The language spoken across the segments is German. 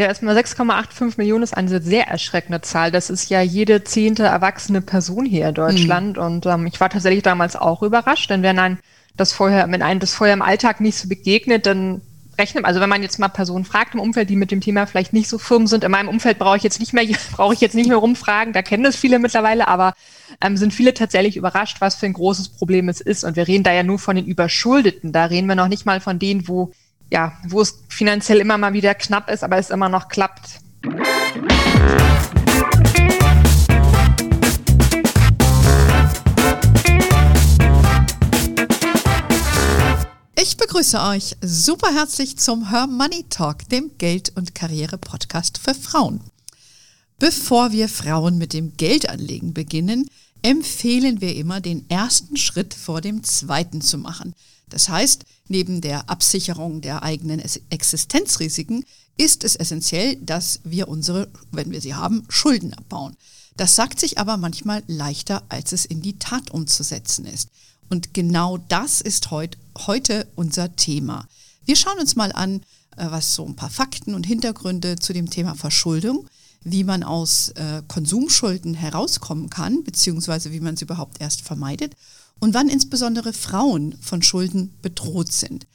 Ja, erstmal 6,85 Millionen ist eine sehr erschreckende Zahl. Das ist ja jede zehnte erwachsene Person hier in Deutschland. Mhm. Und ähm, ich war tatsächlich damals auch überrascht, denn wenn ein das vorher, wenn einem das vorher im Alltag nicht so begegnet, dann rechnet, also wenn man jetzt mal Personen fragt im Umfeld, die mit dem Thema vielleicht nicht so firm sind, in meinem Umfeld brauche ich jetzt nicht mehr, brauche ich jetzt nicht mehr rumfragen, da kennen das viele mittlerweile, aber ähm, sind viele tatsächlich überrascht, was für ein großes Problem es ist. Und wir reden da ja nur von den Überschuldeten. Da reden wir noch nicht mal von denen, wo ja, wo es finanziell immer mal wieder knapp ist, aber es immer noch klappt. Ich begrüße euch super herzlich zum Her Money Talk, dem Geld- und Karriere-Podcast für Frauen. Bevor wir Frauen mit dem Geldanlegen beginnen, empfehlen wir immer, den ersten Schritt vor dem zweiten zu machen. Das heißt, neben der Absicherung der eigenen Existenzrisiken ist es essentiell, dass wir unsere, wenn wir sie haben, Schulden abbauen. Das sagt sich aber manchmal leichter, als es in die Tat umzusetzen ist. Und genau das ist heut, heute unser Thema. Wir schauen uns mal an, äh, was so ein paar Fakten und Hintergründe zu dem Thema Verschuldung, wie man aus äh, Konsumschulden herauskommen kann, beziehungsweise wie man sie überhaupt erst vermeidet und wann insbesondere Frauen von Schulden bedroht sind.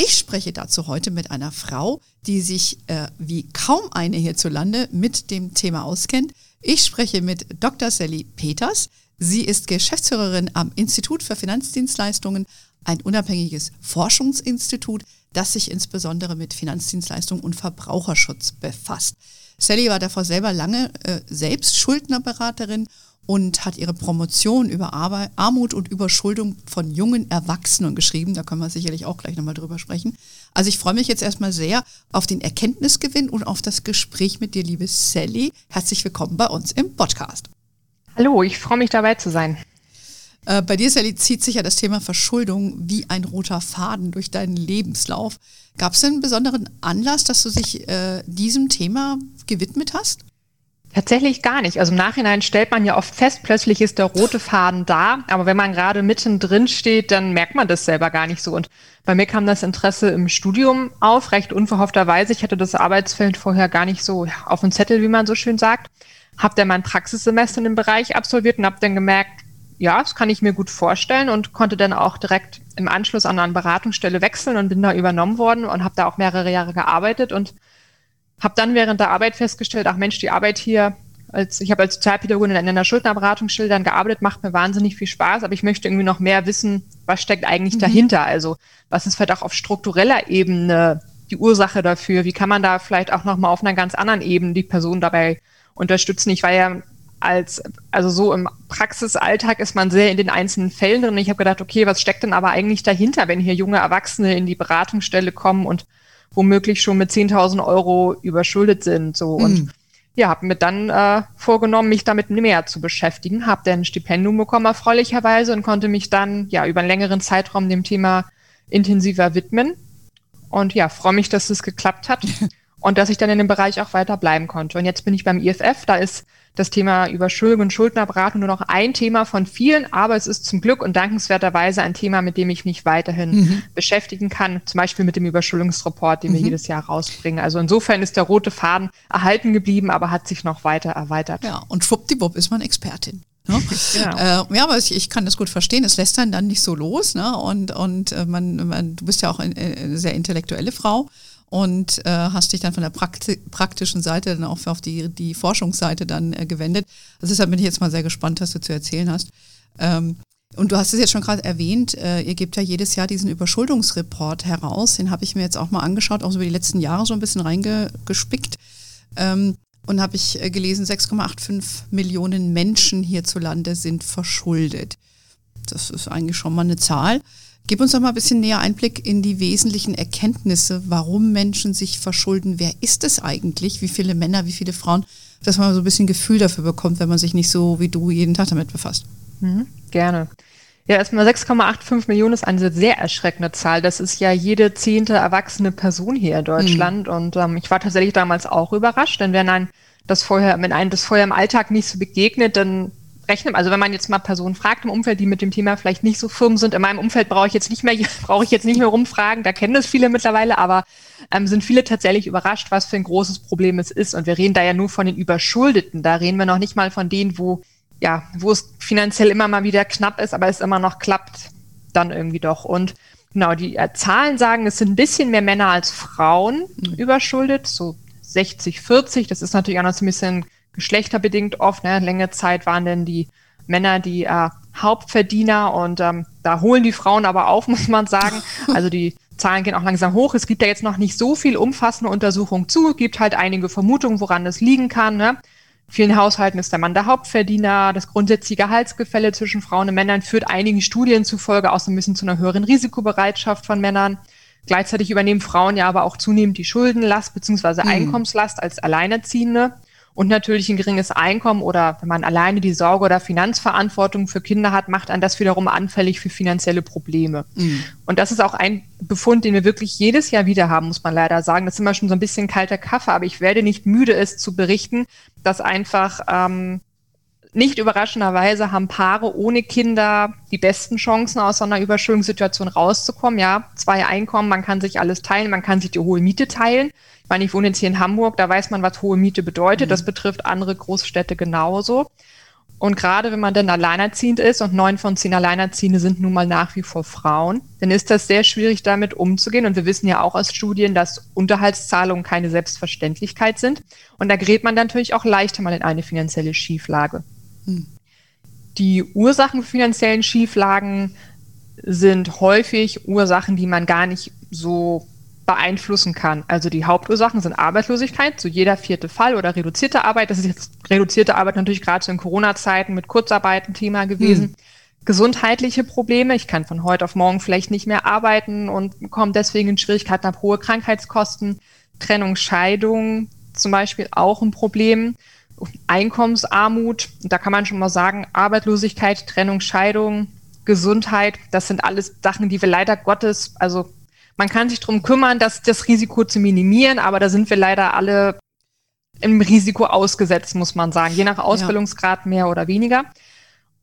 Ich spreche dazu heute mit einer Frau, die sich äh, wie kaum eine hierzulande mit dem Thema auskennt. Ich spreche mit Dr. Sally Peters. Sie ist Geschäftsführerin am Institut für Finanzdienstleistungen, ein unabhängiges Forschungsinstitut, das sich insbesondere mit Finanzdienstleistungen und Verbraucherschutz befasst. Sally war davor selber lange äh, selbst Schuldnerberaterin und hat ihre Promotion über Armut und Überschuldung von jungen Erwachsenen geschrieben. Da können wir sicherlich auch gleich nochmal drüber sprechen. Also ich freue mich jetzt erstmal sehr auf den Erkenntnisgewinn und auf das Gespräch mit dir, liebe Sally. Herzlich willkommen bei uns im Podcast. Hallo, ich freue mich dabei zu sein. Äh, bei dir, Sally, zieht sich ja das Thema Verschuldung wie ein roter Faden durch deinen Lebenslauf. Gab es einen besonderen Anlass, dass du dich äh, diesem Thema gewidmet hast? Tatsächlich gar nicht. Also im Nachhinein stellt man ja oft fest, plötzlich ist der rote Faden da, aber wenn man gerade mittendrin steht, dann merkt man das selber gar nicht so. Und bei mir kam das Interesse im Studium auf, recht unverhoffterweise. Ich hatte das Arbeitsfeld vorher gar nicht so auf dem Zettel, wie man so schön sagt. Hab dann mein Praxissemester in dem Bereich absolviert und habe dann gemerkt, ja, das kann ich mir gut vorstellen und konnte dann auch direkt im Anschluss an eine Beratungsstelle wechseln und bin da übernommen worden und habe da auch mehrere Jahre gearbeitet und habe dann während der Arbeit festgestellt, ach Mensch, die Arbeit hier, als ich habe als Sozialpädagogin in einer Schuldnerberatungsstelle dann gearbeitet, macht mir wahnsinnig viel Spaß, aber ich möchte irgendwie noch mehr wissen, was steckt eigentlich mhm. dahinter? Also was ist vielleicht auch auf struktureller Ebene die Ursache dafür? Wie kann man da vielleicht auch nochmal auf einer ganz anderen Ebene die Person dabei unterstützen? Ich war ja als, also so im Praxisalltag ist man sehr in den einzelnen Fällen drin. Ich habe gedacht, okay, was steckt denn aber eigentlich dahinter, wenn hier junge Erwachsene in die Beratungsstelle kommen und womöglich schon mit 10.000 Euro überschuldet sind. So. Mhm. Und ja, habe mir dann äh, vorgenommen, mich damit mehr zu beschäftigen, habe dann ein Stipendium bekommen, erfreulicherweise, und konnte mich dann ja über einen längeren Zeitraum dem Thema intensiver widmen. Und ja, freue mich, dass es geklappt hat und dass ich dann in dem Bereich auch weiter bleiben konnte. Und jetzt bin ich beim IFF, da ist das Thema Überschuldung und Schuldnerberatung nur noch ein Thema von vielen, aber es ist zum Glück und dankenswerterweise ein Thema, mit dem ich mich weiterhin mhm. beschäftigen kann, zum Beispiel mit dem Überschuldungsreport, den mhm. wir jedes Jahr rausbringen. Also insofern ist der rote Faden erhalten geblieben, aber hat sich noch weiter erweitert. Ja, und schwuppdiwupp ist man Expertin. Ne? Genau. Äh, ja, aber ich, ich, kann das gut verstehen. Es lässt dann dann nicht so los. Ne? Und, und äh, man, man, du bist ja auch eine, eine sehr intellektuelle Frau und äh, hast dich dann von der Prakti praktischen Seite dann auch auf die, die Forschungsseite dann äh, gewendet. Also deshalb bin ich jetzt mal sehr gespannt, was du zu erzählen hast. Ähm, und du hast es jetzt schon gerade erwähnt, äh, ihr gebt ja jedes Jahr diesen Überschuldungsreport heraus. Den habe ich mir jetzt auch mal angeschaut, auch so über die letzten Jahre so ein bisschen reingespickt. Ähm, und habe ich äh, gelesen, 6,85 Millionen Menschen hierzulande sind verschuldet. Das ist eigentlich schon mal eine Zahl. Gib uns doch mal ein bisschen näher Einblick in die wesentlichen Erkenntnisse, warum Menschen sich verschulden. Wer ist es eigentlich? Wie viele Männer, wie viele Frauen? Dass man so ein bisschen Gefühl dafür bekommt, wenn man sich nicht so wie du jeden Tag damit befasst. Mhm, gerne. Ja, erstmal 6,85 Millionen ist eine sehr erschreckende Zahl. Das ist ja jede zehnte erwachsene Person hier in Deutschland. Mhm. Und ähm, ich war tatsächlich damals auch überrascht, denn wenn ein das vorher, wenn einem das vorher im Alltag nicht so begegnet, dann rechnen. Also wenn man jetzt mal Personen fragt im Umfeld, die mit dem Thema vielleicht nicht so firm sind, in meinem Umfeld brauche ich jetzt nicht mehr, brauche ich jetzt nicht mehr rumfragen, da kennen das viele mittlerweile, aber ähm, sind viele tatsächlich überrascht, was für ein großes Problem es ist. Und wir reden da ja nur von den Überschuldeten. Da reden wir noch nicht mal von denen, wo ja, wo es finanziell immer mal wieder knapp ist, aber es immer noch klappt, dann irgendwie doch. Und genau, die äh, Zahlen sagen, es sind ein bisschen mehr Männer als Frauen mhm. überschuldet, so 60, 40. Das ist natürlich auch noch so ein bisschen geschlechterbedingt oft. Ne? Längere Zeit waren denn die Männer die äh, Hauptverdiener und ähm, da holen die Frauen aber auf, muss man sagen. Also die Zahlen gehen auch langsam hoch. Es gibt da jetzt noch nicht so viel umfassende Untersuchungen zu. Es gibt halt einige Vermutungen, woran es liegen kann. Ne? vielen Haushalten ist der Mann der Hauptverdiener. Das grundsätzliche Gehaltsgefälle zwischen Frauen und Männern führt einigen Studien zufolge auch so ein bisschen zu einer höheren Risikobereitschaft von Männern. Gleichzeitig übernehmen Frauen ja aber auch zunehmend die Schuldenlast bzw. Mhm. Einkommenslast als Alleinerziehende und natürlich ein geringes Einkommen oder wenn man alleine die Sorge oder Finanzverantwortung für Kinder hat, macht einen das wiederum anfällig für finanzielle Probleme. Mhm. Und das ist auch ein Befund, den wir wirklich jedes Jahr wieder haben, muss man leider sagen. Das ist immer schon so ein bisschen kalter Kaffee, aber ich werde nicht müde, es zu berichten, dass einfach ähm, nicht überraschenderweise haben Paare ohne Kinder die besten Chancen, aus so einer Überschuldungssituation rauszukommen. Ja, zwei Einkommen, man kann sich alles teilen, man kann sich die hohe Miete teilen. Ich meine, ich wohne jetzt hier in Hamburg, da weiß man, was hohe Miete bedeutet. Mhm. Das betrifft andere Großstädte genauso. Und gerade wenn man dann alleinerziehend ist und neun von zehn Alleinerziehende sind nun mal nach wie vor Frauen, dann ist das sehr schwierig, damit umzugehen. Und wir wissen ja auch aus Studien, dass Unterhaltszahlungen keine Selbstverständlichkeit sind. Und da gerät man natürlich auch leichter mal in eine finanzielle Schieflage. Hm. Die Ursachen für finanziellen Schieflagen sind häufig Ursachen, die man gar nicht so beeinflussen kann. Also die Hauptursachen sind Arbeitslosigkeit, so jeder vierte Fall oder reduzierte Arbeit. Das ist jetzt reduzierte Arbeit natürlich gerade so in Corona-Zeiten mit Kurzarbeit ein Thema gewesen. Hm. Gesundheitliche Probleme. Ich kann von heute auf morgen vielleicht nicht mehr arbeiten und komme deswegen in Schwierigkeiten, habe hohe Krankheitskosten. Trennung, Scheidung zum Beispiel auch ein Problem. Einkommensarmut. Da kann man schon mal sagen, Arbeitslosigkeit, Trennung, Scheidung, Gesundheit, das sind alles Sachen, die wir leider Gottes, also man kann sich darum kümmern, dass das Risiko zu minimieren, aber da sind wir leider alle im Risiko ausgesetzt, muss man sagen, je nach Ausbildungsgrad mehr oder weniger.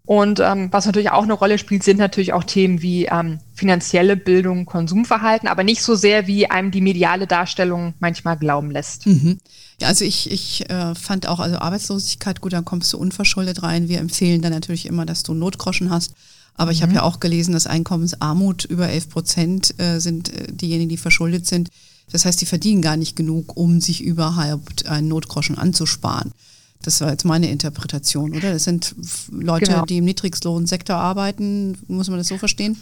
Und ähm, was natürlich auch eine Rolle spielt, sind natürlich auch Themen wie ähm, finanzielle Bildung, Konsumverhalten, aber nicht so sehr, wie einem die mediale Darstellung manchmal glauben lässt. Mhm. Ja, also ich, ich äh, fand auch, also Arbeitslosigkeit, gut, dann kommst du unverschuldet rein. Wir empfehlen dann natürlich immer, dass du Notgroschen hast. Aber ich mhm. habe ja auch gelesen, dass Einkommensarmut über 11 Prozent äh, sind äh, diejenigen, die verschuldet sind. Das heißt, die verdienen gar nicht genug, um sich überhaupt einen Notgroschen anzusparen. Das war jetzt meine Interpretation, oder? Das sind Leute, genau. die im Niedriglohnsektor arbeiten. Muss man das so verstehen?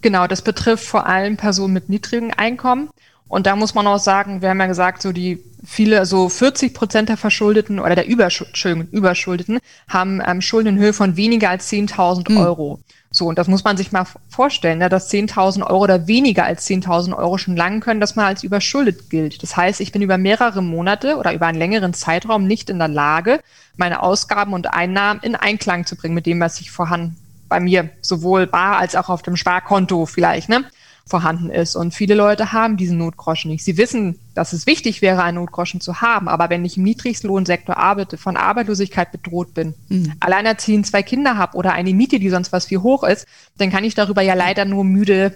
Genau, das betrifft vor allem Personen mit niedrigem Einkommen. Und da muss man auch sagen, wir haben ja gesagt, so die viele, so 40 Prozent der Verschuldeten oder der Überschuldeten haben ähm, Schulden in Höhe von weniger als 10.000 hm. Euro. So, und das muss man sich mal vorstellen, ne, dass 10.000 Euro oder weniger als 10.000 Euro schon lange können, dass man als überschuldet gilt. Das heißt, ich bin über mehrere Monate oder über einen längeren Zeitraum nicht in der Lage, meine Ausgaben und Einnahmen in Einklang zu bringen mit dem, was ich vorhanden bei mir sowohl bar als auch auf dem Sparkonto vielleicht, ne? Vorhanden ist. Und viele Leute haben diesen Notgroschen nicht. Sie wissen, dass es wichtig wäre, einen Notgroschen zu haben. Aber wenn ich im Niedriglohnsektor arbeite, von Arbeitslosigkeit bedroht bin, mhm. alleinerziehend zwei Kinder habe oder eine Miete, die sonst was viel hoch ist, dann kann ich darüber ja leider nur müde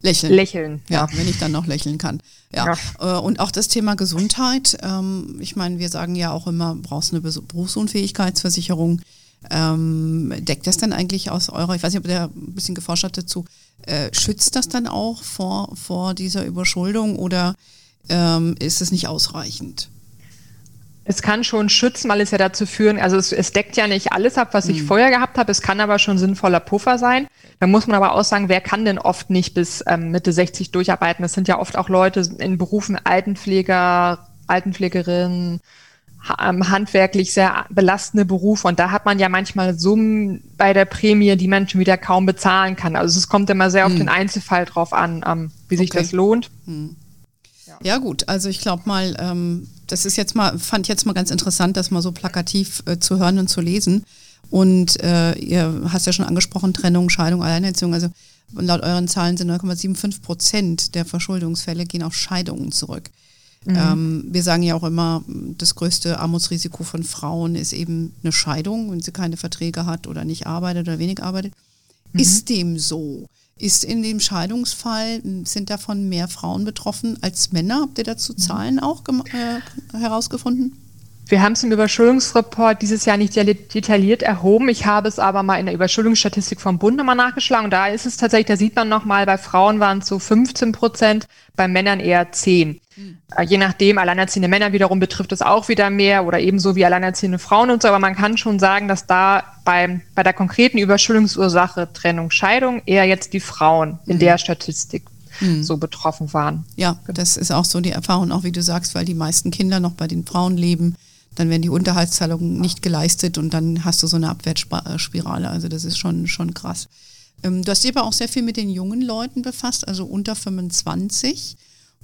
lächeln. lächeln. Ja, wenn ich dann noch lächeln kann. Ja. ja. Äh, und auch das Thema Gesundheit. Ähm, ich meine, wir sagen ja auch immer, brauchst eine Berufsunfähigkeitsversicherung. Ähm, deckt das dann eigentlich aus eurer, ich weiß nicht, ob der ein bisschen geforscht hat dazu, äh, schützt das dann auch vor, vor dieser Überschuldung oder ähm, ist es nicht ausreichend? Es kann schon schützen, weil es ja dazu führen, also es, es deckt ja nicht alles ab, was ich mhm. vorher gehabt habe. Es kann aber schon sinnvoller Puffer sein. Da muss man aber auch sagen, wer kann denn oft nicht bis ähm, Mitte 60 durcharbeiten? Das sind ja oft auch Leute in Berufen Altenpfleger, Altenpflegerinnen, handwerklich sehr belastende Beruf und da hat man ja manchmal Summen bei der Prämie, die man schon wieder kaum bezahlen kann. Also es kommt immer sehr hm. auf den Einzelfall drauf an, ähm, wie sich okay. das lohnt. Hm. Ja. ja. gut, also ich glaube mal, ähm, das ist jetzt mal, fand jetzt mal ganz interessant, das mal so plakativ äh, zu hören und zu lesen. Und äh, ihr hast ja schon angesprochen, Trennung, Scheidung, Alleinerziehung. Also laut euren Zahlen sind 9,75 Prozent der Verschuldungsfälle gehen auf Scheidungen zurück. Mhm. Ähm, wir sagen ja auch immer, das größte Armutsrisiko von Frauen ist eben eine Scheidung, wenn sie keine Verträge hat oder nicht arbeitet oder wenig arbeitet. Mhm. Ist dem so? Ist in dem Scheidungsfall, sind davon mehr Frauen betroffen als Männer? Habt ihr dazu mhm. Zahlen auch äh, herausgefunden? Wir haben es im Überschuldungsreport dieses Jahr nicht detailliert erhoben. Ich habe es aber mal in der Überschuldungsstatistik vom Bund nochmal nachgeschlagen. Und da ist es tatsächlich, da sieht man nochmal, bei Frauen waren es so 15 Prozent, bei Männern eher 10. Mhm. Je nachdem, alleinerziehende Männer wiederum betrifft es auch wieder mehr oder ebenso wie alleinerziehende Frauen und so. Aber man kann schon sagen, dass da beim, bei der konkreten Überschuldungsursache Trennung, Scheidung eher jetzt die Frauen in mhm. der Statistik mhm. so betroffen waren. Ja, das ist auch so die Erfahrung, auch wie du sagst, weil die meisten Kinder noch bei den Frauen leben dann werden die Unterhaltszahlungen nicht geleistet und dann hast du so eine Abwärtsspirale. Also das ist schon, schon krass. Ähm, du hast dich aber auch sehr viel mit den jungen Leuten befasst, also unter 25.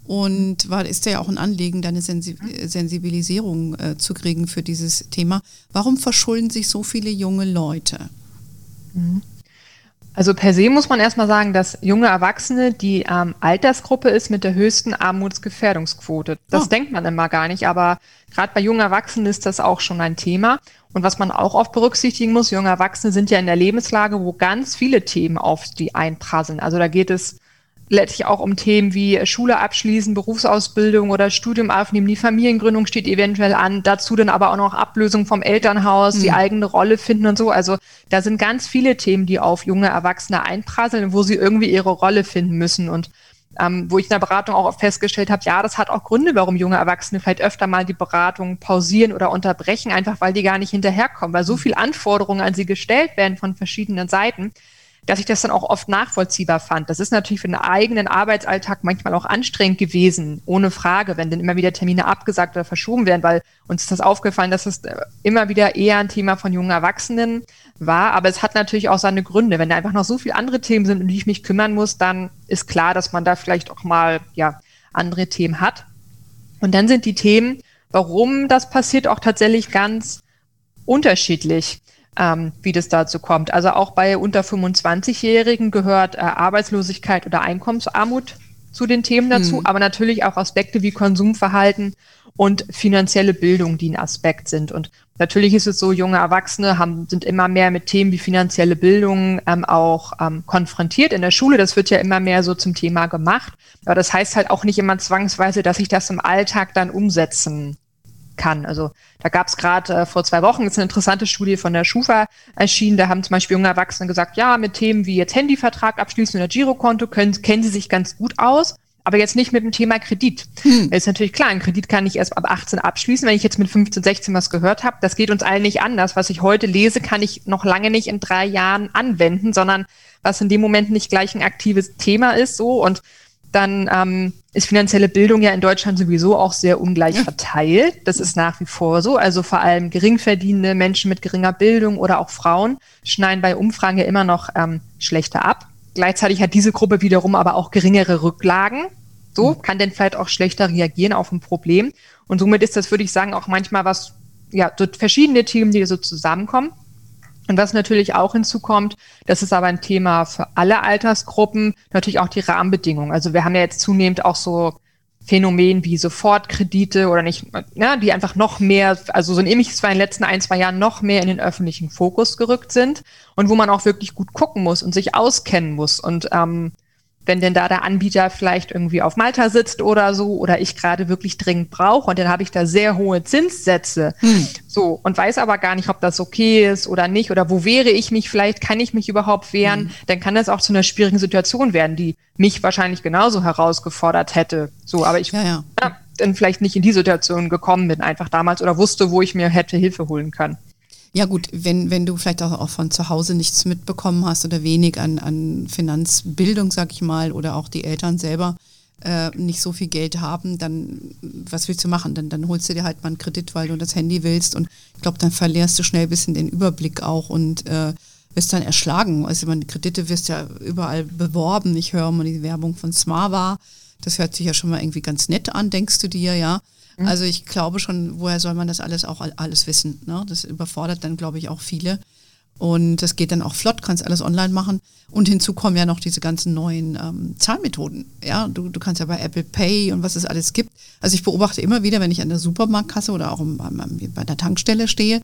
Und war, ist ja auch ein Anliegen, deine Sensi Sensibilisierung äh, zu kriegen für dieses Thema. Warum verschulden sich so viele junge Leute? Mhm. Also per se muss man erstmal sagen, dass junge Erwachsene die ähm, Altersgruppe ist mit der höchsten Armutsgefährdungsquote. Das oh. denkt man immer gar nicht, aber gerade bei jungen Erwachsenen ist das auch schon ein Thema. Und was man auch oft berücksichtigen muss, junge Erwachsene sind ja in der Lebenslage, wo ganz viele Themen auf die einprasseln. Also da geht es letztlich auch um Themen wie Schule abschließen, Berufsausbildung oder Studium aufnehmen. Die Familiengründung steht eventuell an. Dazu dann aber auch noch Ablösung vom Elternhaus, mhm. die eigene Rolle finden und so. Also da sind ganz viele Themen, die auf junge Erwachsene einprasseln, wo sie irgendwie ihre Rolle finden müssen. Und ähm, wo ich in der Beratung auch festgestellt habe, ja, das hat auch Gründe, warum junge Erwachsene vielleicht öfter mal die Beratung pausieren oder unterbrechen, einfach weil die gar nicht hinterherkommen, weil so viel Anforderungen an sie gestellt werden von verschiedenen Seiten, dass ich das dann auch oft nachvollziehbar fand. Das ist natürlich für den eigenen Arbeitsalltag manchmal auch anstrengend gewesen, ohne Frage, wenn dann immer wieder Termine abgesagt oder verschoben werden, weil uns ist das aufgefallen, dass es äh, immer wieder eher ein Thema von jungen Erwachsenen war. Aber es hat natürlich auch seine Gründe. Wenn da einfach noch so viele andere Themen sind, um die ich mich kümmern muss, dann ist klar, dass man da vielleicht auch mal, ja, andere Themen hat. Und dann sind die Themen, warum das passiert, auch tatsächlich ganz unterschiedlich ähm, wie das dazu kommt. Also auch bei unter 25-Jährigen gehört äh, Arbeitslosigkeit oder Einkommensarmut zu den Themen dazu, mhm. aber natürlich auch Aspekte wie Konsumverhalten und finanzielle Bildung, die ein Aspekt sind. Und natürlich ist es so, junge Erwachsene haben, sind immer mehr mit Themen wie finanzielle Bildung ähm, auch ähm, konfrontiert in der Schule. Das wird ja immer mehr so zum Thema gemacht. Aber das heißt halt auch nicht immer zwangsweise, dass ich das im Alltag dann umsetzen kann. Also da gab es gerade äh, vor zwei Wochen ist eine interessante Studie von der Schufa erschienen. Da haben zum Beispiel junge Erwachsene gesagt, ja, mit Themen wie jetzt Handyvertrag abschließen oder Girokonto können, kennen sie sich ganz gut aus. Aber jetzt nicht mit dem Thema Kredit. Hm. Ist natürlich klar, ein Kredit kann ich erst ab 18 abschließen. Wenn ich jetzt mit 15, 16 was gehört habe, das geht uns allen nicht anders. Was ich heute lese, kann ich noch lange nicht in drei Jahren anwenden, sondern was in dem Moment nicht gleich ein aktives Thema ist. So und dann ähm, ist finanzielle Bildung ja in Deutschland sowieso auch sehr ungleich verteilt. Das ist nach wie vor so. Also vor allem geringverdienende Menschen mit geringer Bildung oder auch Frauen schneiden bei Umfragen ja immer noch ähm, schlechter ab. Gleichzeitig hat diese Gruppe wiederum aber auch geringere Rücklagen. So mhm. kann denn vielleicht auch schlechter reagieren auf ein Problem. Und somit ist das, würde ich sagen, auch manchmal was, ja, so verschiedene Themen, die so zusammenkommen. Und was natürlich auch hinzukommt, das ist aber ein Thema für alle Altersgruppen, natürlich auch die Rahmenbedingungen. Also wir haben ja jetzt zunehmend auch so Phänomen wie Sofortkredite oder nicht, ja, die einfach noch mehr, also so ein ähnliches war in den letzten ein, zwei Jahren noch mehr in den öffentlichen Fokus gerückt sind und wo man auch wirklich gut gucken muss und sich auskennen muss. Und ähm, wenn denn da der Anbieter vielleicht irgendwie auf Malta sitzt oder so oder ich gerade wirklich dringend brauche und dann habe ich da sehr hohe Zinssätze. Hm. So und weiß aber gar nicht, ob das okay ist oder nicht oder wo wäre ich mich vielleicht, kann ich mich überhaupt wehren, hm. dann kann das auch zu einer schwierigen Situation werden, die mich wahrscheinlich genauso herausgefordert hätte. So, aber ich ja, ja. Ja, dann vielleicht nicht in die Situation gekommen bin einfach damals oder wusste, wo ich mir hätte Hilfe holen können. Ja gut, wenn, wenn du vielleicht auch, von zu Hause nichts mitbekommen hast oder wenig an, an Finanzbildung, sag ich mal, oder auch die Eltern selber äh, nicht so viel Geld haben, dann was willst du machen? Dann, dann holst du dir halt mal einen Kredit, weil du das Handy willst und ich glaube, dann verlierst du schnell ein bisschen den Überblick auch und äh, wirst dann erschlagen. Also man Kredite wirst ja überall beworben. Ich höre mal die Werbung von Smava. Das hört sich ja schon mal irgendwie ganz nett an, denkst du dir, ja. Mhm. Also ich glaube schon, woher soll man das alles auch alles wissen? Ne? Das überfordert dann, glaube ich, auch viele. Und das geht dann auch flott, kannst alles online machen. Und hinzu kommen ja noch diese ganzen neuen ähm, Zahlmethoden. Ja, du, du kannst ja bei Apple Pay und was es alles gibt. Also ich beobachte immer wieder, wenn ich an der Supermarktkasse oder auch im, bei der Tankstelle stehe,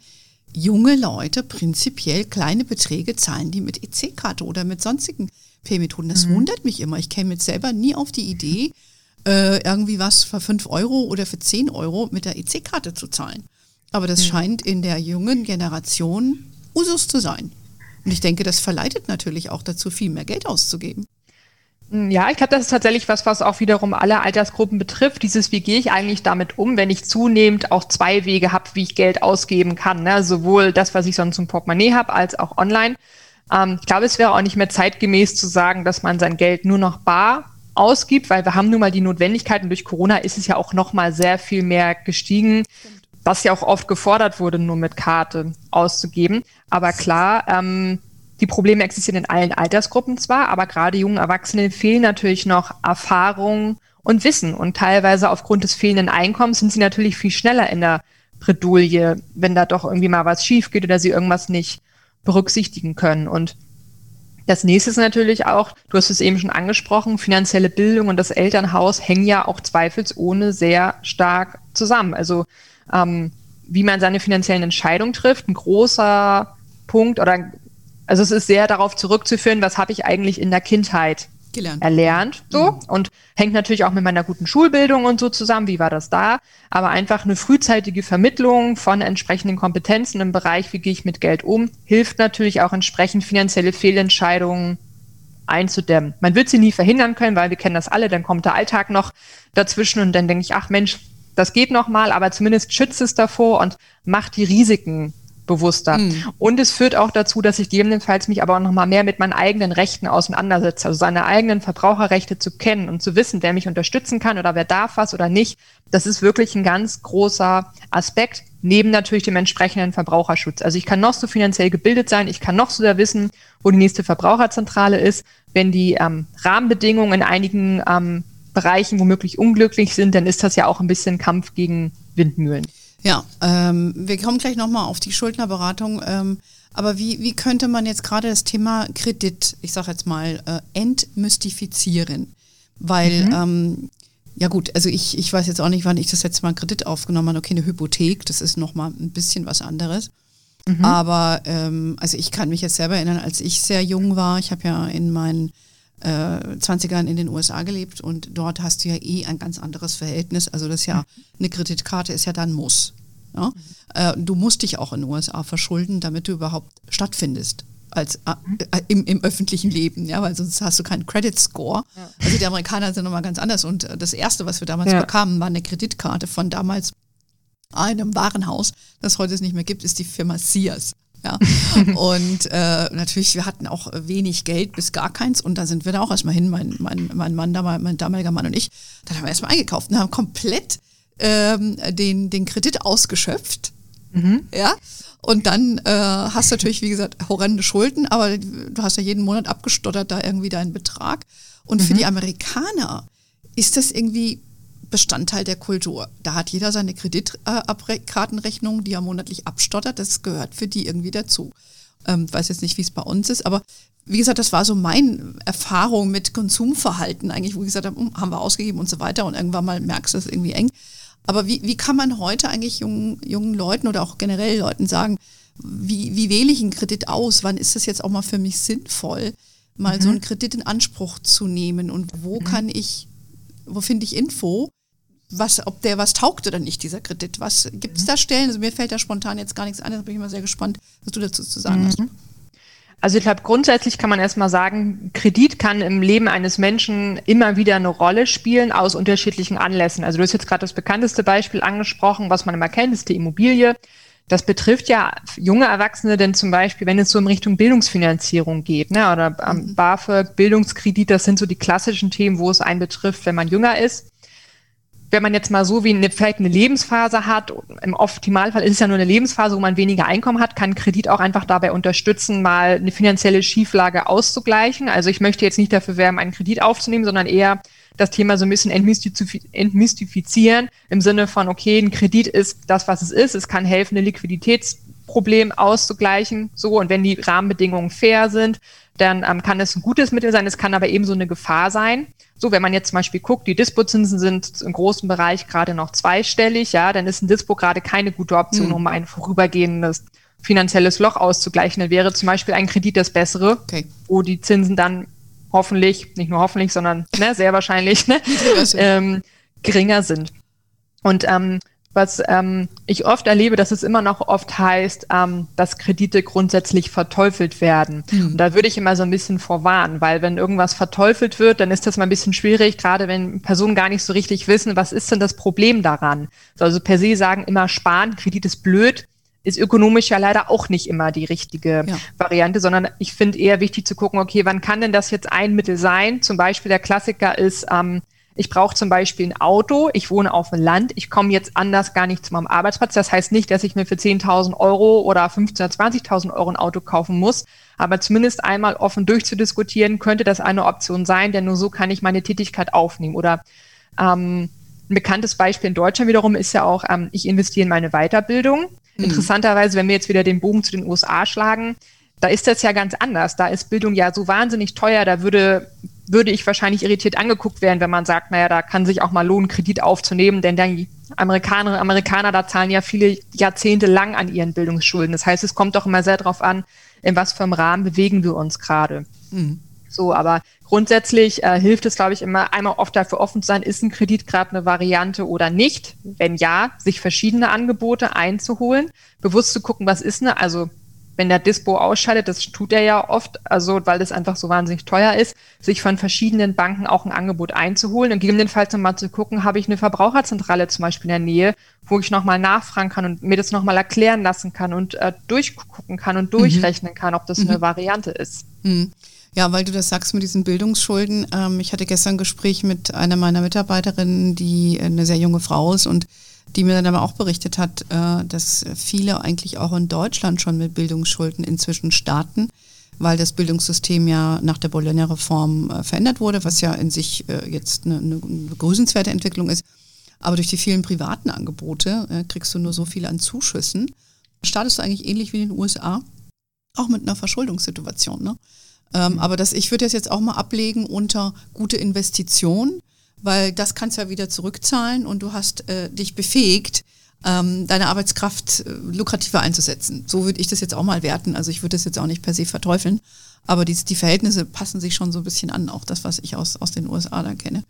junge Leute prinzipiell kleine Beträge zahlen die mit EC-Karte oder mit sonstigen Pay-Methoden. Das mhm. wundert mich immer. Ich käme jetzt selber nie auf die Idee, äh, irgendwie was für 5 Euro oder für 10 Euro mit der EC-Karte zu zahlen. Aber das mhm. scheint in der jungen Generation Usus zu sein. Und ich denke, das verleitet natürlich auch dazu, viel mehr Geld auszugeben. Hm, ja, ich glaube, das ist tatsächlich was, was auch wiederum alle Altersgruppen betrifft. Dieses, wie gehe ich eigentlich damit um, wenn ich zunehmend auch zwei Wege habe, wie ich Geld ausgeben kann. Ne? Sowohl das, was ich sonst im Portemonnaie habe, als auch online. Ähm, ich glaube, es wäre auch nicht mehr zeitgemäß zu sagen, dass man sein Geld nur noch bar ausgibt, weil wir haben nun mal die Notwendigkeiten. Durch Corona ist es ja auch noch mal sehr viel mehr gestiegen, was ja auch oft gefordert wurde, nur mit Karte auszugeben. Aber klar, ähm, die Probleme existieren in allen Altersgruppen zwar, aber gerade jungen Erwachsenen fehlen natürlich noch Erfahrung und Wissen. Und teilweise aufgrund des fehlenden Einkommens sind sie natürlich viel schneller in der Bredouille, wenn da doch irgendwie mal was schief geht oder sie irgendwas nicht berücksichtigen können. Und das nächste ist natürlich auch, du hast es eben schon angesprochen, finanzielle Bildung und das Elternhaus hängen ja auch zweifelsohne sehr stark zusammen. Also ähm, wie man seine finanziellen Entscheidungen trifft, ein großer Punkt oder also es ist sehr darauf zurückzuführen, was habe ich eigentlich in der Kindheit Gelernt. erlernt, so mhm. und hängt natürlich auch mit meiner guten Schulbildung und so zusammen. Wie war das da? Aber einfach eine frühzeitige Vermittlung von entsprechenden Kompetenzen im Bereich, wie gehe ich mit Geld um, hilft natürlich auch entsprechend finanzielle Fehlentscheidungen einzudämmen. Man wird sie nie verhindern können, weil wir kennen das alle. Dann kommt der Alltag noch dazwischen und dann denke ich, ach Mensch, das geht noch mal, aber zumindest schützt es davor und macht die Risiken bewusster. Mhm. Und es führt auch dazu, dass ich gegebenenfalls mich aber auch noch mal mehr mit meinen eigenen Rechten auseinandersetze. Also seine eigenen Verbraucherrechte zu kennen und zu wissen, wer mich unterstützen kann oder wer darf was oder nicht. Das ist wirklich ein ganz großer Aspekt, neben natürlich dem entsprechenden Verbraucherschutz. Also ich kann noch so finanziell gebildet sein, ich kann noch so da wissen, wo die nächste Verbraucherzentrale ist. Wenn die ähm, Rahmenbedingungen in einigen ähm, Bereichen womöglich unglücklich sind, dann ist das ja auch ein bisschen Kampf gegen Windmühlen. Ja, ähm, wir kommen gleich nochmal auf die Schuldnerberatung. Ähm, aber wie, wie könnte man jetzt gerade das Thema Kredit, ich sage jetzt mal, äh, entmystifizieren? Weil, mhm. ähm, ja gut, also ich, ich weiß jetzt auch nicht, wann ich das letzte Mal Kredit aufgenommen habe. Okay, eine Hypothek, das ist nochmal ein bisschen was anderes. Mhm. Aber ähm, also ich kann mich jetzt selber erinnern, als ich sehr jung war, ich habe ja in meinen äh, 20ern in den USA gelebt und dort hast du ja eh ein ganz anderes Verhältnis. Also das ist ja, eine Kreditkarte ist ja dann Muss. Ja? Äh, du musst dich auch in den USA verschulden, damit du überhaupt stattfindest als äh, äh, im, im öffentlichen Leben, ja, weil sonst hast du keinen Credit Score. Ja. Also die Amerikaner sind nochmal ganz anders und äh, das erste, was wir damals ja. bekamen, war eine Kreditkarte von damals einem Warenhaus, das heute es nicht mehr gibt, ist die Firma Sears. Ja. und äh, natürlich, wir hatten auch wenig Geld bis gar keins und da sind wir da auch erstmal hin, mein, mein, mein Mann, mein damaliger Mann und ich, dann haben wir erstmal eingekauft und haben komplett ähm, den, den Kredit ausgeschöpft. Mhm. Ja. Und dann äh, hast du natürlich, wie gesagt, horrende Schulden, aber du hast ja jeden Monat abgestottert da irgendwie deinen Betrag. Und mhm. für die Amerikaner ist das irgendwie Bestandteil der Kultur. Da hat jeder seine Kreditkartenrechnung, die er monatlich abstottert. Das gehört für die irgendwie dazu. Ähm, weiß jetzt nicht, wie es bei uns ist, aber wie gesagt, das war so meine Erfahrung mit Konsumverhalten eigentlich, wo ich gesagt habe, hm, haben wir ausgegeben und so weiter und irgendwann mal merkst du es irgendwie eng. Aber wie, wie kann man heute eigentlich jungen, jungen Leuten oder auch generell Leuten sagen, wie, wie wähle ich einen Kredit aus? Wann ist das jetzt auch mal für mich sinnvoll, mal mhm. so einen Kredit in Anspruch zu nehmen? Und wo mhm. kann ich, wo finde ich Info, was, ob der was taugt oder nicht, dieser Kredit. Was gibt es da Stellen? Also mir fällt da spontan jetzt gar nichts an, da bin ich immer sehr gespannt, was du dazu zu sagen mhm. hast. Also ich glaube, grundsätzlich kann man erstmal sagen, Kredit kann im Leben eines Menschen immer wieder eine Rolle spielen aus unterschiedlichen Anlässen. Also du hast jetzt gerade das bekannteste Beispiel angesprochen, was man immer kennt, ist die Immobilie. Das betrifft ja junge Erwachsene, denn zum Beispiel, wenn es so in Richtung Bildungsfinanzierung geht, ne, oder ähm, mhm. BAföG, Bildungskredit, das sind so die klassischen Themen, wo es einen betrifft, wenn man jünger ist wenn man jetzt mal so wie eine, vielleicht eine Lebensphase hat, im Optimalfall ist es ja nur eine Lebensphase, wo man weniger Einkommen hat, kann Kredit auch einfach dabei unterstützen, mal eine finanzielle Schieflage auszugleichen. Also ich möchte jetzt nicht dafür werben, einen Kredit aufzunehmen, sondern eher das Thema so ein bisschen entmystifizieren im Sinne von, okay, ein Kredit ist das, was es ist. Es kann helfen, eine Liquiditäts Problem auszugleichen. So, und wenn die Rahmenbedingungen fair sind, dann ähm, kann es ein gutes Mittel sein, es kann aber ebenso eine Gefahr sein. So, wenn man jetzt zum Beispiel guckt, die Dispozinsen sind im großen Bereich gerade noch zweistellig, ja, dann ist ein Dispo gerade keine gute Option, mhm. um ein vorübergehendes finanzielles Loch auszugleichen. Dann wäre zum Beispiel ein Kredit das Bessere, okay. wo die Zinsen dann hoffentlich, nicht nur hoffentlich, sondern ne, sehr wahrscheinlich ne, ähm, geringer sind. Und ähm, was ähm, ich oft erlebe, dass es immer noch oft heißt, ähm, dass Kredite grundsätzlich verteufelt werden. Mhm. Und da würde ich immer so ein bisschen vorwarnen, weil wenn irgendwas verteufelt wird, dann ist das mal ein bisschen schwierig, gerade wenn Personen gar nicht so richtig wissen, was ist denn das Problem daran. Also per se sagen immer sparen, Kredit ist blöd, ist ökonomisch ja leider auch nicht immer die richtige ja. Variante, sondern ich finde eher wichtig zu gucken, okay, wann kann denn das jetzt ein Mittel sein? Zum Beispiel der Klassiker ist, ähm, ich brauche zum Beispiel ein Auto, ich wohne auf dem Land, ich komme jetzt anders gar nicht zu meinem Arbeitsplatz. Das heißt nicht, dass ich mir für 10.000 Euro oder 15.000 oder 20.000 Euro ein Auto kaufen muss, aber zumindest einmal offen durchzudiskutieren, könnte das eine Option sein, denn nur so kann ich meine Tätigkeit aufnehmen. Oder ähm, ein bekanntes Beispiel in Deutschland wiederum ist ja auch, ähm, ich investiere in meine Weiterbildung. Mhm. Interessanterweise, wenn wir jetzt wieder den Bogen zu den USA schlagen, da ist das ja ganz anders. Da ist Bildung ja so wahnsinnig teuer, da würde würde ich wahrscheinlich irritiert angeguckt werden, wenn man sagt, naja, da kann sich auch mal lohnen, Kredit aufzunehmen, denn die Amerikanerinnen und Amerikaner, da zahlen ja viele Jahrzehnte lang an ihren Bildungsschulden. Das heißt, es kommt doch immer sehr darauf an, in was für einem Rahmen bewegen wir uns gerade. Mhm. So, aber grundsätzlich äh, hilft es, glaube ich, immer einmal oft dafür offen zu sein, ist ein Kredit gerade eine Variante oder nicht? Wenn ja, sich verschiedene Angebote einzuholen, bewusst zu gucken, was ist eine, also wenn der Dispo ausscheidet, das tut er ja oft, also weil das einfach so wahnsinnig teuer ist, sich von verschiedenen Banken auch ein Angebot einzuholen und gegebenenfalls nochmal zu gucken, habe ich eine Verbraucherzentrale zum Beispiel in der Nähe, wo ich nochmal nachfragen kann und mir das nochmal erklären lassen kann und äh, durchgucken kann und mhm. durchrechnen kann, ob das mhm. eine Variante ist. Mhm. Ja, weil du das sagst mit diesen Bildungsschulden. Ähm, ich hatte gestern ein Gespräch mit einer meiner Mitarbeiterinnen, die eine sehr junge Frau ist und die mir dann aber auch berichtet hat, äh, dass viele eigentlich auch in Deutschland schon mit Bildungsschulden inzwischen starten, weil das Bildungssystem ja nach der Bologna-Reform äh, verändert wurde, was ja in sich äh, jetzt eine, eine begrüßenswerte Entwicklung ist. Aber durch die vielen privaten Angebote kriegst du nur so viel an Zuschüssen. Startest du eigentlich ähnlich wie in den USA, auch mit einer Verschuldungssituation. Ne? Ähm, mhm. aber das, ich würde das jetzt auch mal ablegen unter gute Investition weil das kannst du ja wieder zurückzahlen und du hast äh, dich befähigt, ähm, deine Arbeitskraft äh, lukrativer einzusetzen. So würde ich das jetzt auch mal werten. Also ich würde das jetzt auch nicht per se verteufeln, aber die, die Verhältnisse passen sich schon so ein bisschen an, auch das, was ich aus, aus den USA da kenne.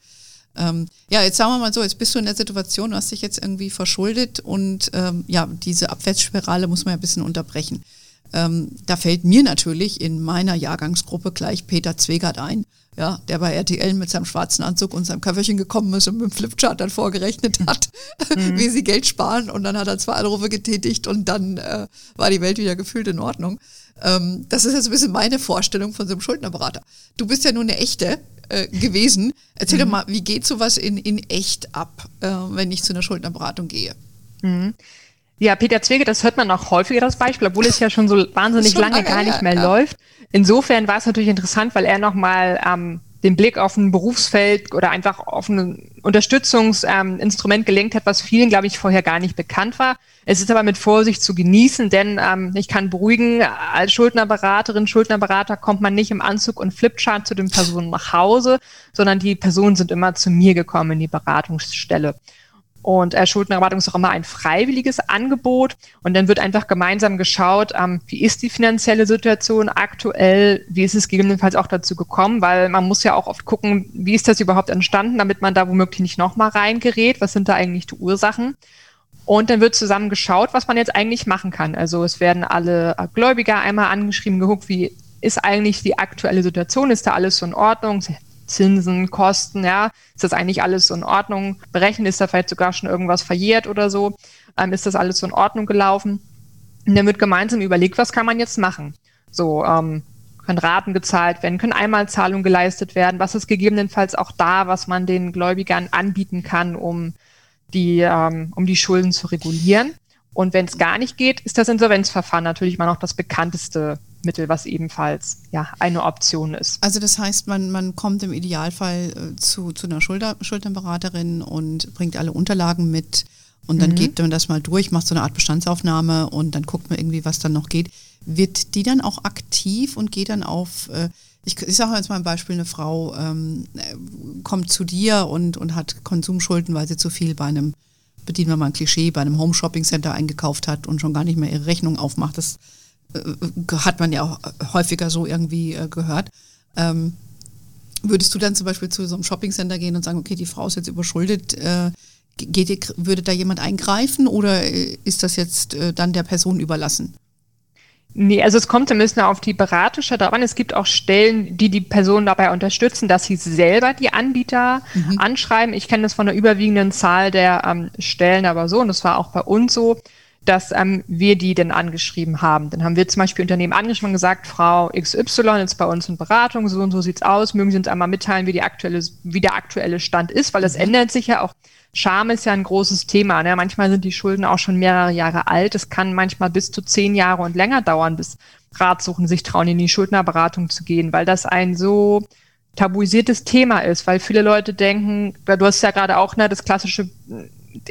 Ähm, ja, jetzt sagen wir mal so, jetzt bist du in der Situation, du hast dich jetzt irgendwie verschuldet und ähm, ja, diese Abwärtsspirale muss man ja ein bisschen unterbrechen. Ähm, da fällt mir natürlich in meiner Jahrgangsgruppe gleich Peter Zwegert ein, ja, der bei RTL mit seinem schwarzen Anzug und seinem Kaffeechen gekommen ist und mit dem Flipchart dann vorgerechnet hat, mhm. wie sie Geld sparen und dann hat er zwei Anrufe getätigt und dann äh, war die Welt wieder gefühlt in Ordnung. Ähm, das ist jetzt ein bisschen meine Vorstellung von so einem Schuldnerberater. Du bist ja nur eine echte äh, gewesen. Erzähl mhm. doch mal, wie geht sowas in, in echt ab, äh, wenn ich zu einer Schuldnerberatung gehe? Mhm. Ja, Peter Zwege, das hört man auch häufiger, das Beispiel, obwohl es ja schon so wahnsinnig schon lange gar nicht mehr ja. läuft. Insofern war es natürlich interessant, weil er nochmal ähm, den Blick auf ein Berufsfeld oder einfach auf ein Unterstützungsinstrument ähm, gelenkt hat, was vielen, glaube ich, vorher gar nicht bekannt war. Es ist aber mit Vorsicht zu genießen, denn ähm, ich kann beruhigen, als Schuldnerberaterin, Schuldnerberater kommt man nicht im Anzug und Flipchart zu den Personen nach Hause, sondern die Personen sind immer zu mir gekommen in die Beratungsstelle. Und äh, Schuldenberatung ist auch immer ein freiwilliges Angebot. Und dann wird einfach gemeinsam geschaut, ähm, wie ist die finanzielle Situation aktuell, wie ist es gegebenenfalls auch dazu gekommen, weil man muss ja auch oft gucken, wie ist das überhaupt entstanden, damit man da womöglich nicht nochmal reingerät, was sind da eigentlich die Ursachen. Und dann wird zusammen geschaut, was man jetzt eigentlich machen kann. Also es werden alle Gläubiger einmal angeschrieben, geguckt, wie ist eigentlich die aktuelle Situation, ist da alles so in Ordnung, Zinsen, Kosten, ja, ist das eigentlich alles so in Ordnung? Berechnen ist da vielleicht sogar schon irgendwas verjährt oder so? Ähm, ist das alles so in Ordnung gelaufen? Und dann wird gemeinsam überlegt, was kann man jetzt machen? So, ähm, können Raten gezahlt werden, können Einmalzahlungen geleistet werden, was ist gegebenenfalls auch da, was man den Gläubigern anbieten kann, um die, ähm, um die Schulden zu regulieren. Und wenn es gar nicht geht, ist das Insolvenzverfahren natürlich immer noch das bekannteste Mittel, was ebenfalls ja eine Option ist. Also das heißt, man, man kommt im Idealfall äh, zu, zu einer Schulter, Schulternberaterin und bringt alle Unterlagen mit Und dann mhm. geht man das mal durch, macht so eine Art Bestandsaufnahme und dann guckt man irgendwie, was dann noch geht. Wird die dann auch aktiv und geht dann auf, äh, ich, ich sage jetzt mal ein Beispiel, eine Frau ähm, kommt zu dir und, und hat Konsumschulden, weil sie zu viel bei einem, bedienen wir mal ein Klischee, bei einem Home Shopping Center eingekauft hat und schon gar nicht mehr ihre Rechnung aufmacht. Das äh, hat man ja auch häufiger so irgendwie äh, gehört. Ähm, würdest du dann zum Beispiel zu so einem Shopping Center gehen und sagen, okay, die Frau ist jetzt überschuldet, äh, geht, würde da jemand eingreifen oder äh, ist das jetzt äh, dann der Person überlassen? Nee, also es kommt ein bisschen auf die Beratungsstelle an. Es gibt auch Stellen, die die Person dabei unterstützen, dass sie selber die Anbieter mhm. anschreiben. Ich kenne das von der überwiegenden Zahl der ähm, Stellen aber so, und das war auch bei uns so, dass ähm, wir die denn angeschrieben haben. Dann haben wir zum Beispiel Unternehmen angeschrieben und gesagt, Frau XY ist bei uns in Beratung, so und so sieht's aus, mögen Sie uns einmal mitteilen, wie, die aktuelle, wie der aktuelle Stand ist, weil das mhm. ändert sich ja auch. Scham ist ja ein großes Thema. Ne? Manchmal sind die Schulden auch schon mehrere Jahre alt. Es kann manchmal bis zu zehn Jahre und länger dauern, bis Ratsuchen sich trauen, in die Schuldnerberatung zu gehen, weil das ein so tabuisiertes Thema ist, weil viele Leute denken, du hast ja gerade auch ne, das klassische,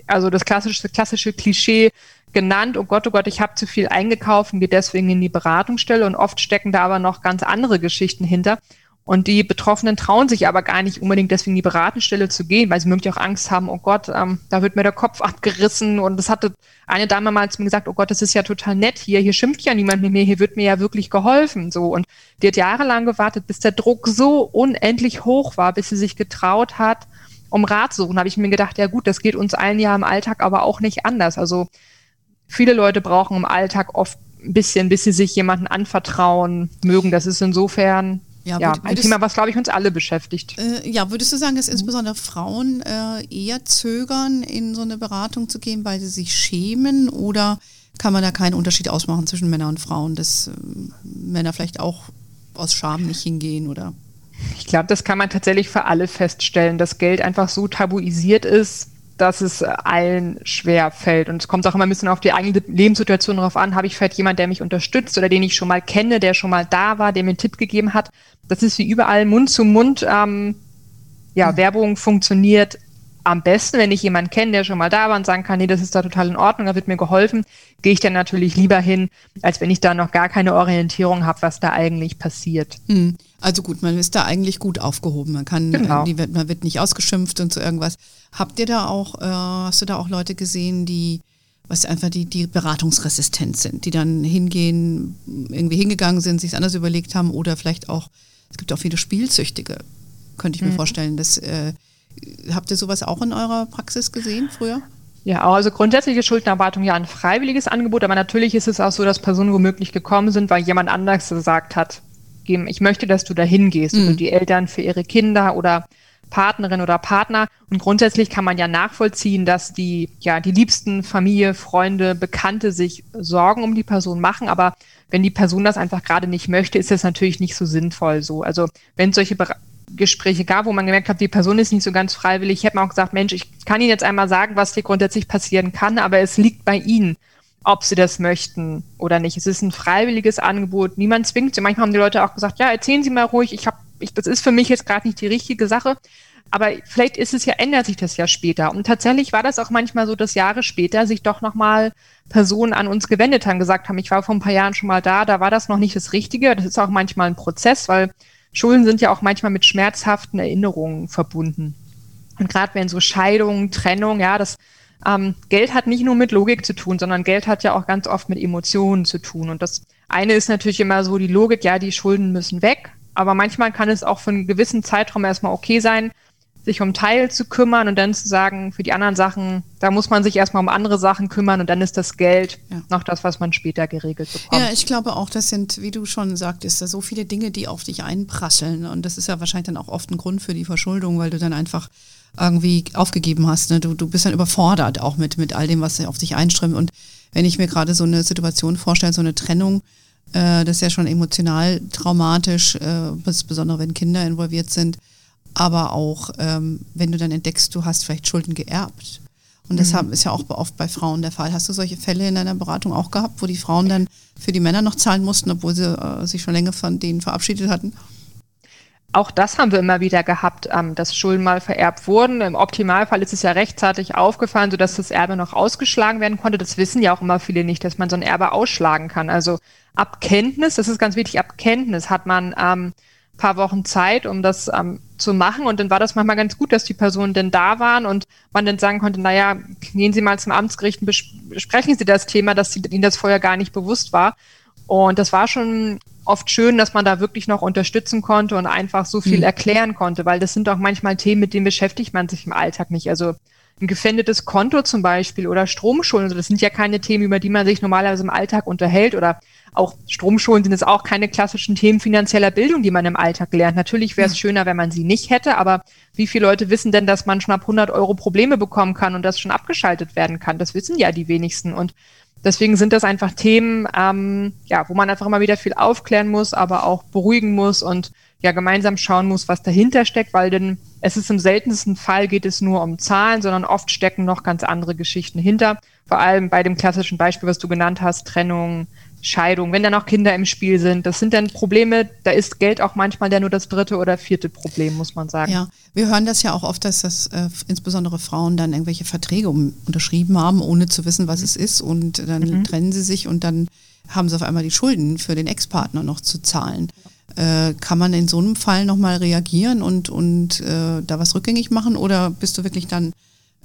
also das klassische, klassische Klischee, genannt, oh Gott, oh Gott, ich habe zu viel eingekauft und gehe deswegen in die Beratungsstelle und oft stecken da aber noch ganz andere Geschichten hinter. Und die Betroffenen trauen sich aber gar nicht unbedingt deswegen in die Beratungsstelle zu gehen, weil sie möglich auch Angst haben, oh Gott, ähm, da wird mir der Kopf abgerissen. Und das hatte eine Dame mal zu mir gesagt, oh Gott, das ist ja total nett hier, hier schimpft ja niemand mit mir, hier wird mir ja wirklich geholfen. So. Und die hat jahrelang gewartet, bis der Druck so unendlich hoch war, bis sie sich getraut hat, um Rat zu suchen. habe ich mir gedacht, ja gut, das geht uns allen ja im Alltag aber auch nicht anders. Also viele Leute brauchen im Alltag oft ein bisschen, bis sie sich jemanden anvertrauen mögen. Das ist insofern ja, ja ein Thema, was, glaube ich, uns alle beschäftigt. Äh, ja, würdest du sagen, dass insbesondere Frauen äh, eher zögern, in so eine Beratung zu gehen, weil sie sich schämen? Oder kann man da keinen Unterschied ausmachen zwischen Männern und Frauen, dass äh, Männer vielleicht auch aus Scham nicht hingehen oder? Ich glaube, das kann man tatsächlich für alle feststellen, dass Geld einfach so tabuisiert ist, dass es allen schwer fällt. Und es kommt auch immer ein bisschen auf die eigene Lebenssituation drauf an. Habe ich vielleicht jemand, der mich unterstützt oder den ich schon mal kenne, der schon mal da war, der mir einen Tipp gegeben hat. Das ist wie überall Mund zu Mund. Ähm, ja, mhm. Werbung funktioniert am besten, wenn ich jemanden kenne, der schon mal da war und sagen kann, nee, das ist da total in Ordnung, da wird mir geholfen, gehe ich dann natürlich lieber hin, als wenn ich da noch gar keine Orientierung habe, was da eigentlich passiert. Mhm. Also gut, man ist da eigentlich gut aufgehoben. Man kann, genau. die, man wird nicht ausgeschimpft und so irgendwas. Habt ihr da auch, äh, hast du da auch Leute gesehen, die was einfach die, die beratungsresistent sind, die dann hingehen, irgendwie hingegangen sind, sich anders überlegt haben oder vielleicht auch, es gibt auch viele Spielsüchtige, könnte ich mir mhm. vorstellen. Das, äh, habt ihr sowas auch in eurer Praxis gesehen früher? Ja, also grundsätzliche Schuldenerwartung ja ein freiwilliges Angebot, aber natürlich ist es auch so, dass Personen womöglich gekommen sind, weil jemand anders gesagt hat, ich möchte, dass du dahin gehst, mhm. also die Eltern für ihre Kinder oder Partnerin oder Partner. Und grundsätzlich kann man ja nachvollziehen, dass die, ja, die liebsten Familie, Freunde, Bekannte sich Sorgen um die Person machen. Aber wenn die Person das einfach gerade nicht möchte, ist das natürlich nicht so sinnvoll so. Also wenn es solche Be Gespräche gab, wo man gemerkt hat, die Person ist nicht so ganz freiwillig, hätte man auch gesagt, Mensch, ich kann Ihnen jetzt einmal sagen, was hier grundsätzlich passieren kann, aber es liegt bei Ihnen ob sie das möchten oder nicht. Es ist ein freiwilliges Angebot. Niemand zwingt sie. Manchmal haben die Leute auch gesagt, ja, erzählen Sie mal ruhig. Ich habe, ich, das ist für mich jetzt gerade nicht die richtige Sache. Aber vielleicht ist es ja, ändert sich das ja später. Und tatsächlich war das auch manchmal so, dass Jahre später sich doch nochmal Personen an uns gewendet haben, gesagt haben, ich war vor ein paar Jahren schon mal da, da war das noch nicht das Richtige. Das ist auch manchmal ein Prozess, weil Schulden sind ja auch manchmal mit schmerzhaften Erinnerungen verbunden. Und gerade wenn so Scheidungen, Trennung, ja, das ähm, Geld hat nicht nur mit Logik zu tun, sondern Geld hat ja auch ganz oft mit Emotionen zu tun. Und das eine ist natürlich immer so die Logik, ja, die Schulden müssen weg. Aber manchmal kann es auch für einen gewissen Zeitraum erstmal okay sein, sich um Teil zu kümmern und dann zu sagen, für die anderen Sachen, da muss man sich erstmal um andere Sachen kümmern und dann ist das Geld ja. noch das, was man später geregelt bekommt. Ja, ich glaube auch, das sind, wie du schon sagtest, so viele Dinge, die auf dich einprasseln. Und das ist ja wahrscheinlich dann auch oft ein Grund für die Verschuldung, weil du dann einfach irgendwie aufgegeben hast. Ne? Du, du bist dann überfordert auch mit, mit all dem, was auf dich einströmt. Und wenn ich mir gerade so eine Situation vorstelle, so eine Trennung, äh, das ist ja schon emotional traumatisch, äh, insbesondere wenn Kinder involviert sind, aber auch ähm, wenn du dann entdeckst, du hast vielleicht Schulden geerbt. Und das mhm. ist ja auch oft bei Frauen der Fall. Hast du solche Fälle in deiner Beratung auch gehabt, wo die Frauen dann für die Männer noch zahlen mussten, obwohl sie äh, sich schon länger von denen verabschiedet hatten? auch das haben wir immer wieder gehabt, ähm, dass Schulden mal vererbt wurden. Im Optimalfall ist es ja rechtzeitig aufgefallen, sodass das Erbe noch ausgeschlagen werden konnte. Das wissen ja auch immer viele nicht, dass man so ein Erbe ausschlagen kann. Also ab Kenntnis, das ist ganz wichtig, ab Kenntnis hat man ähm, paar Wochen Zeit, um das ähm, zu machen. Und dann war das manchmal ganz gut, dass die Personen denn da waren und man dann sagen konnte, naja, gehen Sie mal zum Amtsgericht und besprechen Sie das Thema, dass Ihnen das vorher gar nicht bewusst war. Und das war schon oft schön, dass man da wirklich noch unterstützen konnte und einfach so viel mhm. erklären konnte, weil das sind auch manchmal Themen, mit denen beschäftigt man sich im Alltag nicht. Also ein gefändetes Konto zum Beispiel oder Stromschulden, also das sind ja keine Themen, über die man sich normalerweise im Alltag unterhält oder auch Stromschulden sind es auch keine klassischen Themen finanzieller Bildung, die man im Alltag lernt. Natürlich wäre es schöner, wenn man sie nicht hätte, aber wie viele Leute wissen denn, dass man schon ab 100 Euro Probleme bekommen kann und das schon abgeschaltet werden kann? Das wissen ja die wenigsten und Deswegen sind das einfach Themen, ähm, ja, wo man einfach immer wieder viel aufklären muss, aber auch beruhigen muss und ja gemeinsam schauen muss, was dahinter steckt, weil denn es ist im seltensten Fall geht es nur um Zahlen, sondern oft stecken noch ganz andere Geschichten hinter. Vor allem bei dem klassischen Beispiel, was du genannt hast, Trennung, Scheidung, wenn da noch Kinder im Spiel sind. Das sind dann Probleme, da ist Geld auch manchmal ja nur das dritte oder vierte Problem, muss man sagen. Ja, wir hören das ja auch oft, dass das äh, insbesondere Frauen dann irgendwelche Verträge um, unterschrieben haben, ohne zu wissen, was es ist. Und dann mhm. trennen sie sich und dann haben sie auf einmal die Schulden für den Ex-Partner noch zu zahlen. Äh, kann man in so einem Fall nochmal reagieren und, und äh, da was rückgängig machen oder bist du wirklich dann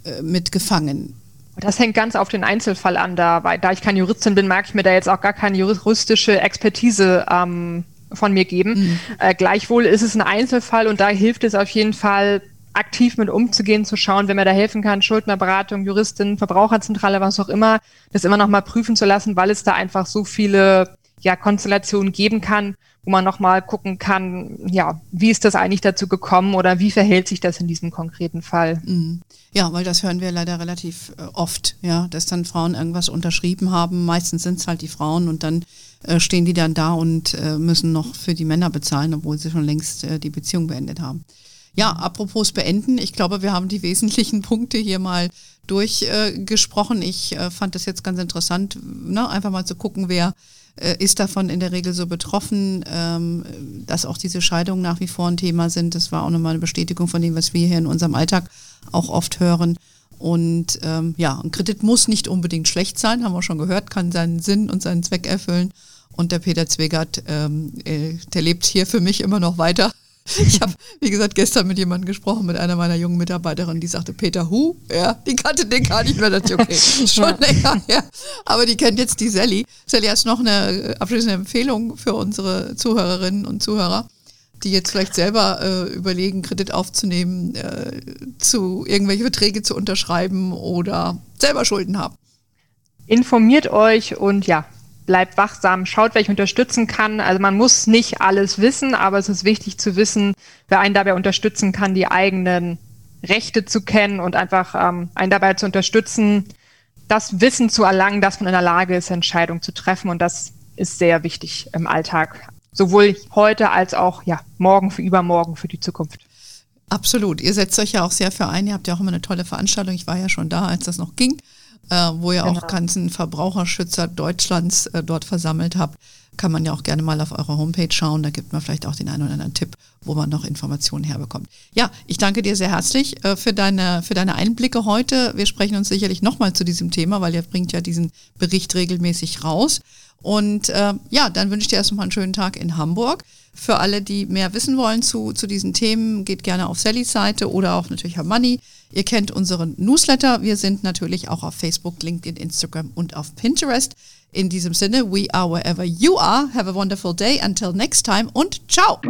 äh, mit gefangen? Das hängt ganz auf den Einzelfall an. Da, weil, da ich keine Juristin bin, mag ich mir da jetzt auch gar keine juristische Expertise ähm, von mir geben. Mhm. Äh, gleichwohl ist es ein Einzelfall und da hilft es auf jeden Fall, aktiv mit umzugehen, zu schauen, wenn man da helfen kann, Schuldnerberatung, Juristin, Verbraucherzentrale, was auch immer, das immer noch mal prüfen zu lassen, weil es da einfach so viele ja, Konstellationen geben kann, wo man nochmal gucken kann, ja, wie ist das eigentlich dazu gekommen oder wie verhält sich das in diesem konkreten Fall? Mhm. Ja, weil das hören wir leider relativ äh, oft, ja, dass dann Frauen irgendwas unterschrieben haben. Meistens sind es halt die Frauen und dann äh, stehen die dann da und äh, müssen noch für die Männer bezahlen, obwohl sie schon längst äh, die Beziehung beendet haben. Ja, apropos beenden, ich glaube, wir haben die wesentlichen Punkte hier mal durchgesprochen. ich äh, fand das jetzt ganz interessant, ne, einfach mal zu gucken, wer äh, ist davon in der Regel so betroffen, ähm, dass auch diese Scheidungen nach wie vor ein Thema sind. Das war auch nochmal eine Bestätigung von dem, was wir hier in unserem Alltag auch oft hören. Und ähm, ja, ein Kredit muss nicht unbedingt schlecht sein, haben wir schon gehört, kann seinen Sinn und seinen Zweck erfüllen. Und der Peter Zwegert, ähm, äh, der lebt hier für mich immer noch weiter. Ich habe, wie gesagt, gestern mit jemandem gesprochen, mit einer meiner jungen Mitarbeiterinnen, die sagte, Peter Hu, ja, die kannte den gar nicht mehr. Das ist okay, schon länger her. Aber die kennt jetzt die Sally. Sally, hast du noch eine abschließende Empfehlung für unsere Zuhörerinnen und Zuhörer, die jetzt vielleicht selber äh, überlegen, Kredit aufzunehmen, äh, zu irgendwelche Verträge zu unterschreiben oder selber Schulden haben? Informiert euch und ja, bleibt wachsam, schaut, wer ich unterstützen kann. Also man muss nicht alles wissen, aber es ist wichtig zu wissen, wer einen dabei unterstützen kann, die eigenen Rechte zu kennen und einfach ähm, einen dabei zu unterstützen, das Wissen zu erlangen, dass man in der Lage ist, Entscheidungen zu treffen. Und das ist sehr wichtig im Alltag, sowohl heute als auch ja, morgen für übermorgen, für die Zukunft. Absolut. Ihr setzt euch ja auch sehr für ein. Ihr habt ja auch immer eine tolle Veranstaltung. Ich war ja schon da, als das noch ging wo ihr genau. auch ganzen Verbraucherschützer Deutschlands äh, dort versammelt habt. Kann man ja auch gerne mal auf eurer Homepage schauen. Da gibt man vielleicht auch den einen oder anderen Tipp, wo man noch Informationen herbekommt. Ja, ich danke dir sehr herzlich äh, für, deine, für deine Einblicke heute. Wir sprechen uns sicherlich nochmal zu diesem Thema, weil ihr bringt ja diesen Bericht regelmäßig raus. Und äh, ja, dann wünsche ich dir erstmal einen schönen Tag in Hamburg. Für alle, die mehr wissen wollen zu, zu diesen Themen, geht gerne auf Sallys Seite oder auch natürlich Herr Money. Ihr kennt unseren Newsletter. Wir sind natürlich auch auf Facebook, LinkedIn, Instagram und auf Pinterest. In diesem Sinne, we are wherever you are. Have a wonderful day. Until next time und ciao.